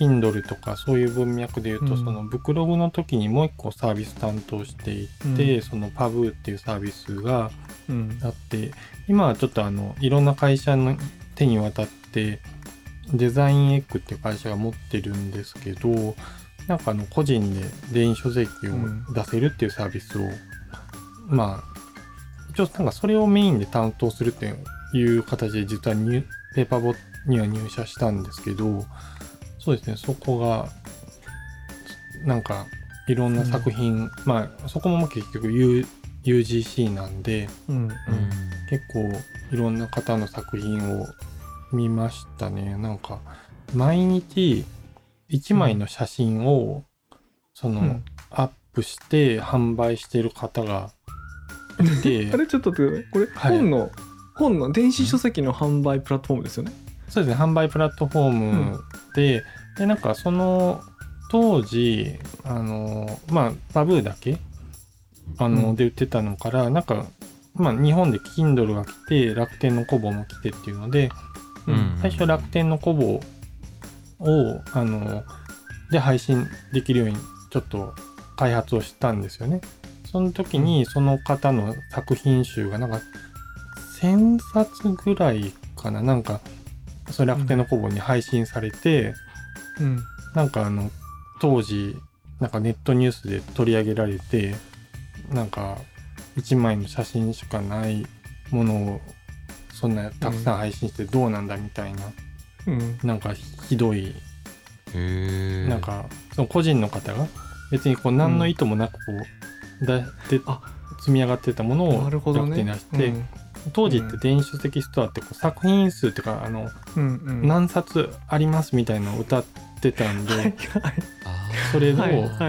Kindle とかそういう文脈で言うと、うん。そのブクログの時にもう一個サービス担当していて、うん。そのパブーっていうサービスがうん。あって今はちょっとあのいろんな会社の手に渡ってデザインエッグっていう会社が持ってるんですけどなんかあの個人で電子書籍を出せるっていうサービスを、まあ一応なんかそれをメインで担当するっていう形で実はニューペーパーボには入社したんですけどそうですねそこがなんかいろんな作品、まあそこも結局 U UGC なんでうんうん。結構いろんな方の作品を見ましたね。なんか毎日1枚の写真をその、うん。アップして販売してる方がいて。<laughs> あれちょっと待ってこれはい。本の、本の電子書籍の販売プラットフォームですよね？そうですね販売プラットフォームで、でなんかその当時あのまあバブーだけあの、うん。で売ってたのからなんかまあ日本で Kindle が来て楽天のコボも来てっていうのでうん。最初楽天のコボをあので配信できるようにちょっと開発をしたんですよね。その時にその方の作品集がなんか1000冊ぐらいかな。なんかそれ楽天のコボに配信されて、うん。なんかあの当時なんかネットニュースで取り上げられてなんか1枚の写真しかないものをそんなたくさん配信してどうなんだみたいな、うん。なんかひどいなんかその個人の方が別にこう何の意図もなくこうだであ積み上がってたものをなるほど楽天ねに出して、当時って電子書籍ストアってこう作品数っていうかあのうんうん。何冊ありますみたいなのを歌ってたんで、はいそれを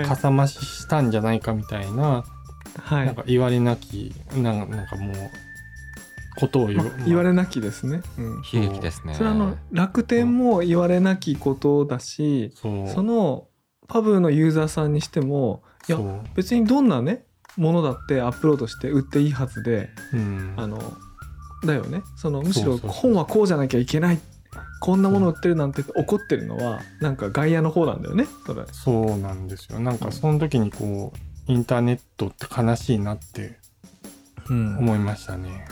かさ増ししたんじゃないかみたいな、はい。なんか言われなきなんなんかもうことを言まう、あ。言われなきですね、うん、悲劇ですね。それはあの楽天も言われなきことだしそう。そのパブのユーザーさんにしてもいや別にどんなねものだってアップロードして売っていいはずでうん。あのだよね。そのむしろ本はこうじゃなきゃいけない。こんなもの売ってるなんて怒ってるのはなんか外野の方なんだよね。それそうなんですよ。なんかその時にこうインターネットって悲しいなってうん。思いましたね。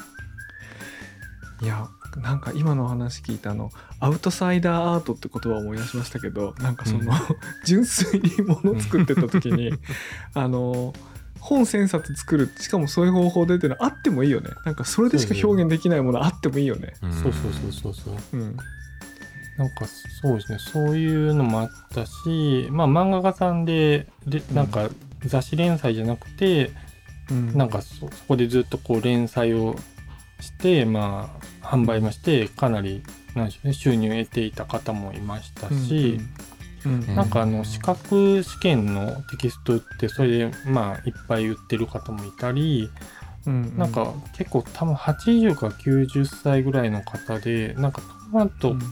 いやなんか今の話聞いたあのアウトサイダーアートって言葉を思い出しましたけどなんかその、うん。<laughs> 純粋にもの作ってた時に <laughs> あの本1000冊作るしかもそういう方法でっていうのはあってもいいよね。なんかそれでしか表現できないものあってもいいよね。うん。そうそうそうそうそう。うん。なんかそうですね。そういうのもあったしまあ漫画家さんででなんか雑誌連載じゃなくて、うん。なんかそそこでずっとこう連載をしてまあ販売もしてかなりなんでしょうね収入を得ていた方もいましたし、うんうん。うんなんかあの資格試験のテキストってそれでまあいっぱい売ってる方もいたりうんうん。なんか結構多分80か90歳ぐらいの方でなんかトマト、うん。ト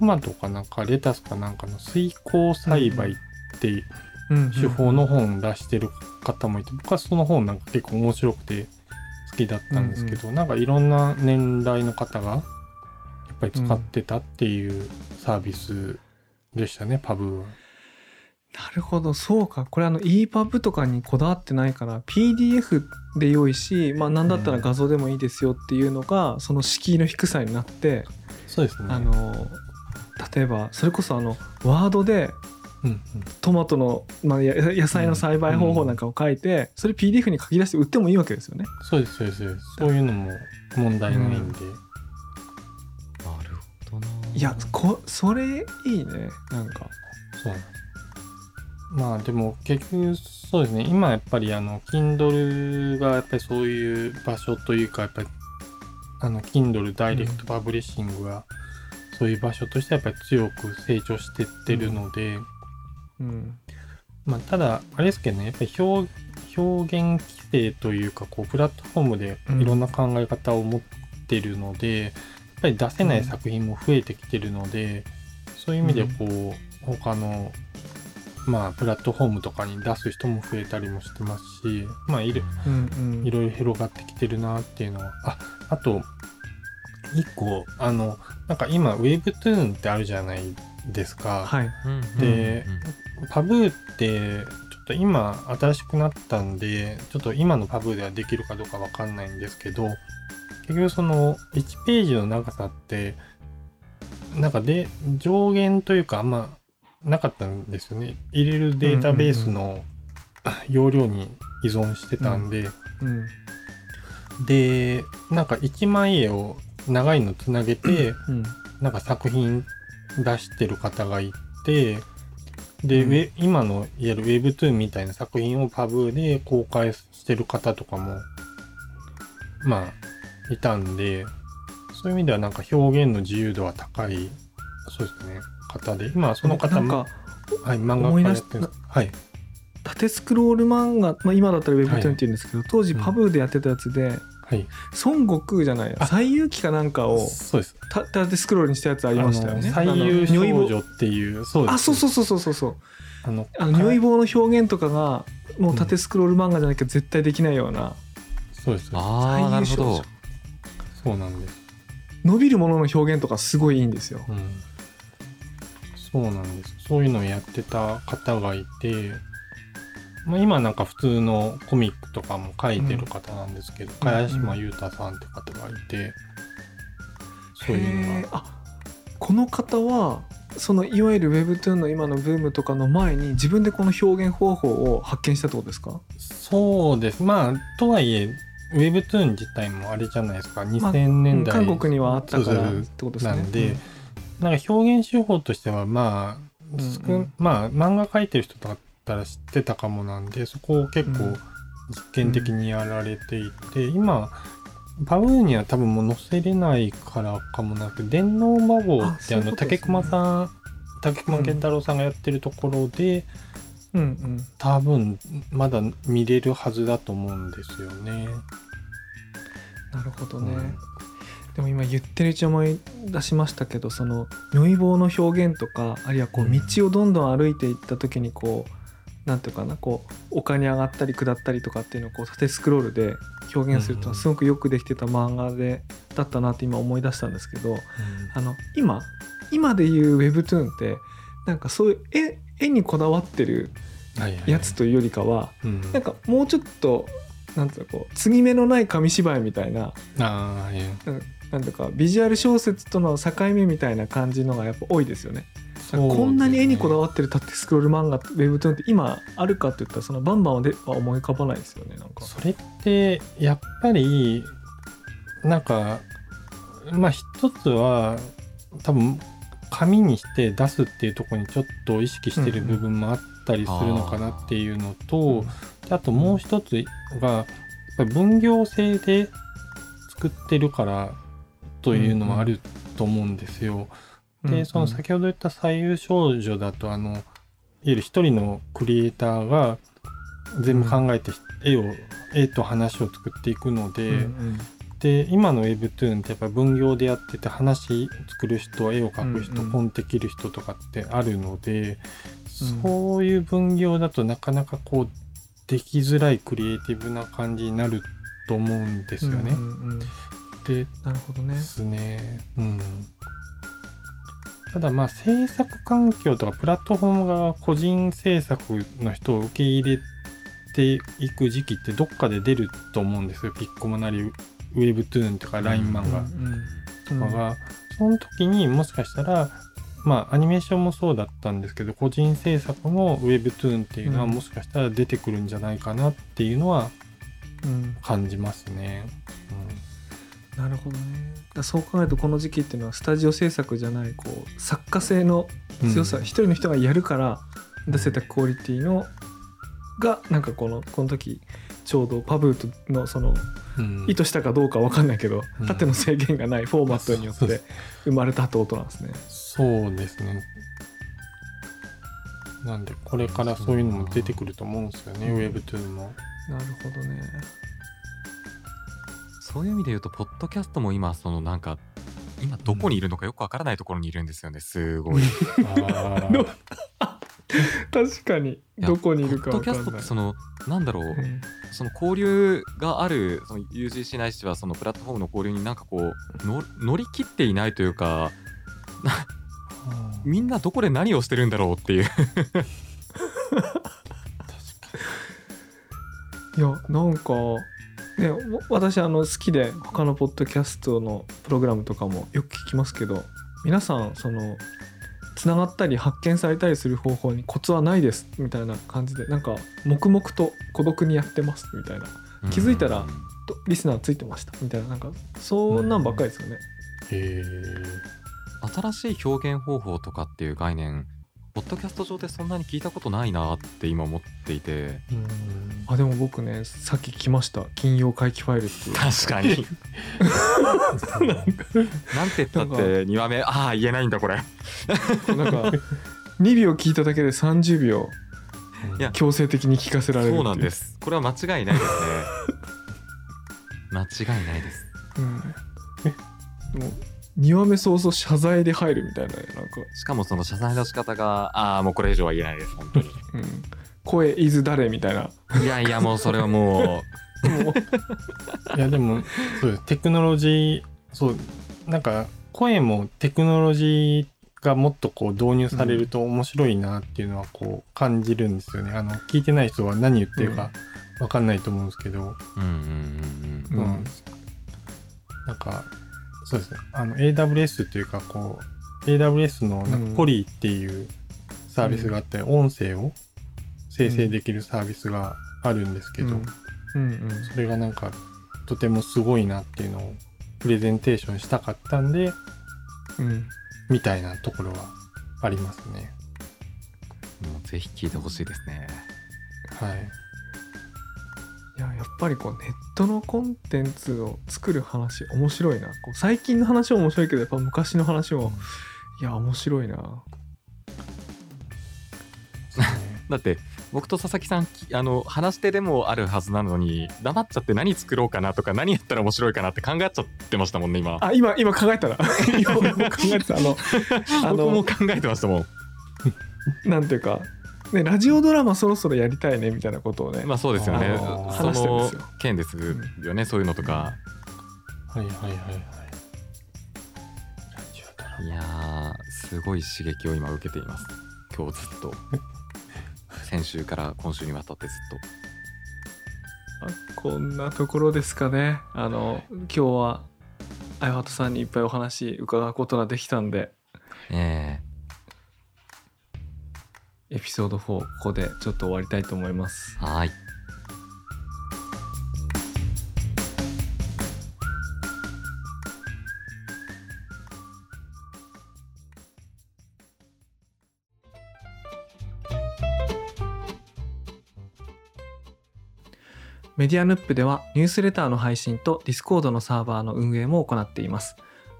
マトかなんかレタスかなんかの水耕栽培って手法の本出してる方もいて僕はその本なんか結構面白くて好きだったんですけど、なんかいろんな年代の方がやっぱり使ってたっていうサービスでしたね、パブは。なるほどそうかこれあの EPUB とかにこだわってないから PDF で良いしまあ何だったら画像でもいいですよっていうのがその敷居の低さになってそうですね。あの例えばそれこそあのワードでうんうん、トマトの、まあ、や野菜の栽培方法なんかを書いてそれ PDF に書き出して売ってもいいわけですよね。そうですそうですそうです。そういうのも問題ないんで。なるほどないやこそれいいねなんか。そうなんですまあでも結局そうですね今やっぱりあの Kindle がやっぱりそういう場所というかやっぱりあの Kindle ダイレクトパブリッシングがそういう場所としてやっぱり強く成長してってるので、うんまあただあれですけどねやっぱり表表現規制というかこうプラットフォームでいろんな考え方を持ってるので、やっぱり出せない作品も増えてきてるので、そういう意味でこう、他のまあプラットフォームとかに出す人も増えたりもしてますしまあいるうんうん。いろいろ広がってきてるなっていうのはああと一個あのなんか今 Webtoon ってあるじゃないですか？はい。うんうんでうん。パブーってちょっと今新しくなったんでちょっと今のパブーではできるかどうかわかんないんですけど結局その1ページの長さってなんかで上限というかあんまなかったんですよね。入れるデータベースの容量に依存してたんで、うんでなんか1枚絵を長いのつなげて、うん。なんか作品出してる方がいて、で、うん。ウェ今のいわゆる Webtoon みたいな作品をパブで公開してる方とかも、まあ、いたんで、そういう意味ではなんか表現の自由度は高い、そうですね、方で、今はその方も、はい、漫画家やってる。はい。縦スクロール漫画、まあ、今だったら Webtoon はいって言うんですけど、当時うんパブーでやってたやつで、はい。孫悟空じゃないやあ西遊記かなんかをそうです。た縦スクロールにしたやつありましたよね。あの最優少女っていう、そうです。あそうそうそうそうそうそうあの、あの如意棒の表現とかがもう縦スクロール漫画じゃなきゃ絶対できないようなそうです。ああなるほどそうなんです。伸びるものの表現とかすごいいいんですよ。うん、そうなんですそういうのをやってた方がいて、まあ、今なんか普通のコミックとかも書いてる方なんですけど、茅島裕太さんって方がいて、そういうのが。この方はそのいわゆる Webtoon の今のブームとかの前に自分でこの表現方法を発見したってことですか？そうです。まあとはいえ Webtoon 自体もあれじゃないですか。2000年代、韓国にはあったからってことですね。なん。で、なんか表現手法としてはまあ、うん少ん。まあ漫画描いてる人だったら知ってたかもなんでそこを結構うん。実験的にやられていて、今パブーには多分もう載せれないからかもなく電脳魔法あってあの竹熊さん竹熊健太郎さんがやってるところで、うんうん。多分まだ見れるはずだと思うんですよね。なるほどね。うん。でも今言ってるうちに思い出しましたけどその如意棒の表現とかあるいはこううん。道をどんどん歩いていった時にこうなんていうかなこう丘に上がったり下ったりとかっていうのをこう縦スクロールで表現するとうんうんすごくよくできてた漫画でだったなって今思い出したんですけどあの今今でいう Webtoon ってなんかそういう絵絵にこだわってるやつというよりかはうん。なんかもうちょっとなんていうのこう継ぎ目のない紙芝居みたいなあなんていうかビジュアル小説との境目みたいな感じのがやっぱ多いですよね。こんなに絵にこだわってる縦スクロール漫画ウェブトゥーンって今あるかって言ったらそのバンバンでは思い浮かばないですよねなんか。それってやっぱりなんかまあ一つは多分紙にして出すっていうところにちょっと意識してる部分もあったりするのかなっていうのと、であともう一つが分業制で作ってるからというのもあると思うんですよ。でその先ほど言った左右少女だとあのいわゆる一人のクリエイターが全部考えて絵を絵と話を作っていくので、うんで今の Webtoon ってやっぱ分業でやってて話作る人絵を描く人、うんうん本できる人とかってあるので、うんそういう分業だとなかなかこうできづらいクリエイティブな感じになると思うんですよね。うんうんうんでなるほどねですね。うん。ただまあ制作環境とかプラットフォーム側が個人制作の人を受け入れていく時期ってどっかで出ると思うんですよ。ピッコマなりウェブトゥーンとか LINE 漫画うんうんとかが。その時にもしかしたらまあアニメーションもそうだったんですけど個人制作のウェブトゥーンっていうのはうんもしかしたら出てくるんじゃないかなっていうのはうん感じますね。なるほどねそう考えるとこの時期っていうのはスタジオ制作じゃないこう作家性の強さ、うん一人の人がやるから出せたクオリティのがなんかこのこの時ちょうどパブートのそのうん意図したかどうかわかんないけど、うん縦の制限がないフォーマットによって生まれたってことなんですね。そうですね。なんで、これからそういうのも出てくると思うんですよね、うんウェブトゥーンも。なるほどね。そういう意味で言うとポッドキャストも今そのなんか今どこにいるのかよくわからないところにいるんですよねすごい。<laughs> 確かに。やどこにいるかポッドキャス。トってそのなんだろう、うんその交流があるその UGC ないしはそのプラットフォームの交流になんかこうの乗り切っていないというかー。みんなどこで何をしてるんだろうっていう。<laughs> いやなんかねわ私あの好きで他のポッドキャストのプログラムとかもよく聞きますけど皆さんそのつながったり発見されたりする方法にコツはないですみたいな感じでなんか黙々と孤独にやってますみたいな。気づいたらリスナーついてましたみたいな。なんかそんなんばっかりですよね。へ新しい表現方法とかっていう概念ポッドキャスト上でそんなに聞いたことないなって今思っていて。あでも僕ねさっき来ました。金曜回帰ファイルって確かに。<laughs> なんて言ったって2話目。ああ言えないんだこれ。なんか2秒聞いただけで30秒いや強制的に聞かせられるそうなんで、す。これは間違いないですね。間違いないですうん、でも2話目早々謝罪で入るみたいなねなんか、しかもその謝罪の仕方がああもうこれ以上は言えないです本当に。うん、声イズ誰みたいな。いやいやもうそれはも <laughs> もいや、でも、そうです。テクノロジー、そう、なんか、声もテクノロジーがもっとこう導入されると面白いなっていうのはこう感じるんですよね。あの、聞いてない人は何言ってるかわかんないと思うんですけど、ううんうんうんう、うんん。なんか、そうですね。あの、AWS というか、こう、AWS のなんうん。かポリーっていうサービスがあって、音声を生成できるサービスがあるんですけど、うん。うんうん。それがなんか、とてもすごいなっていうのをプレゼンテーションしたかったんで、うん。みたいなところはありますね。もうぜひ聞いてほしいですね。はい。いややっぱりこうネットのコンテンツを作る話面白いな。こう最近の話も面白いけどやっぱ昔の話もいや面白いな。<laughs> だって僕と佐々木さんきあの話し手でもあるはずなのに黙っちゃって何作ろうかなとか何やったら面白いかなって考えちゃってましたもんね今。あ今今考えたら。<laughs> 考えてたあのあ僕もの考えてましたもん。<laughs> なんていうか、ね、ラジオドラマそろそろやりたいねみたいなことをね、まあそうですよね。その話してるんですよ。件ですよね、そういうのとか、はいはいはいはい。ラジオドラマ。いやーすごい刺激を今受けています。今日ずっと。先週から今週にわたってずっあこんなところですかね。あの今日は相畑さんにいっぱいお話伺うことができたんで。とえエピソード4ここでちょっと終わりたいと思います。えはーい。メディアヌップではニュースレターの配信とディスコードのサーバーの運営も行っています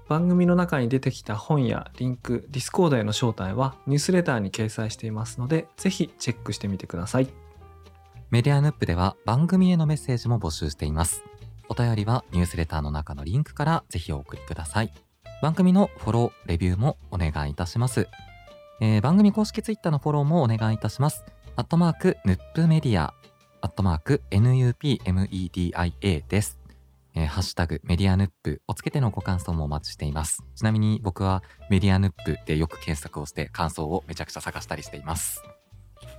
番組の中に出てきた本やリンクディスコードへの招待はニュースレターに掲載していますのでぜひチェックしてみてくださいメディアヌップでは番組へのメッセージも募集しています。お便りはニュースレターの中のリンクからぜひお送りください。番組のフォロー、レビューもお願いいたします。えー番組公式ツイッターのフォローもお願いいたします。アットマーク、ヌップメディア、アットマーク、NUPMEDIA です。えーハッシュタグメディアヌップをつけてのご感想もお待ちしています。ちなみに僕はメディアヌップでよく検索をして感想をめちゃくちゃ探したりしています。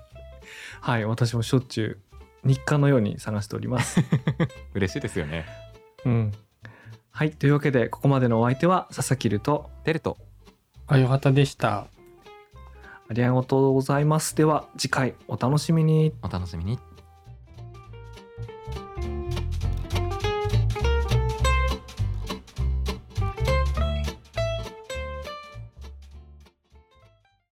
<laughs> はい私もしょっちゅう日課のように探しております <laughs> 嬉しいですよね。うんはいというわけでここまでのお相手は佐々木るとテルト、あよはたでした。ありがとうございますでは次回お楽しみにお楽しみに。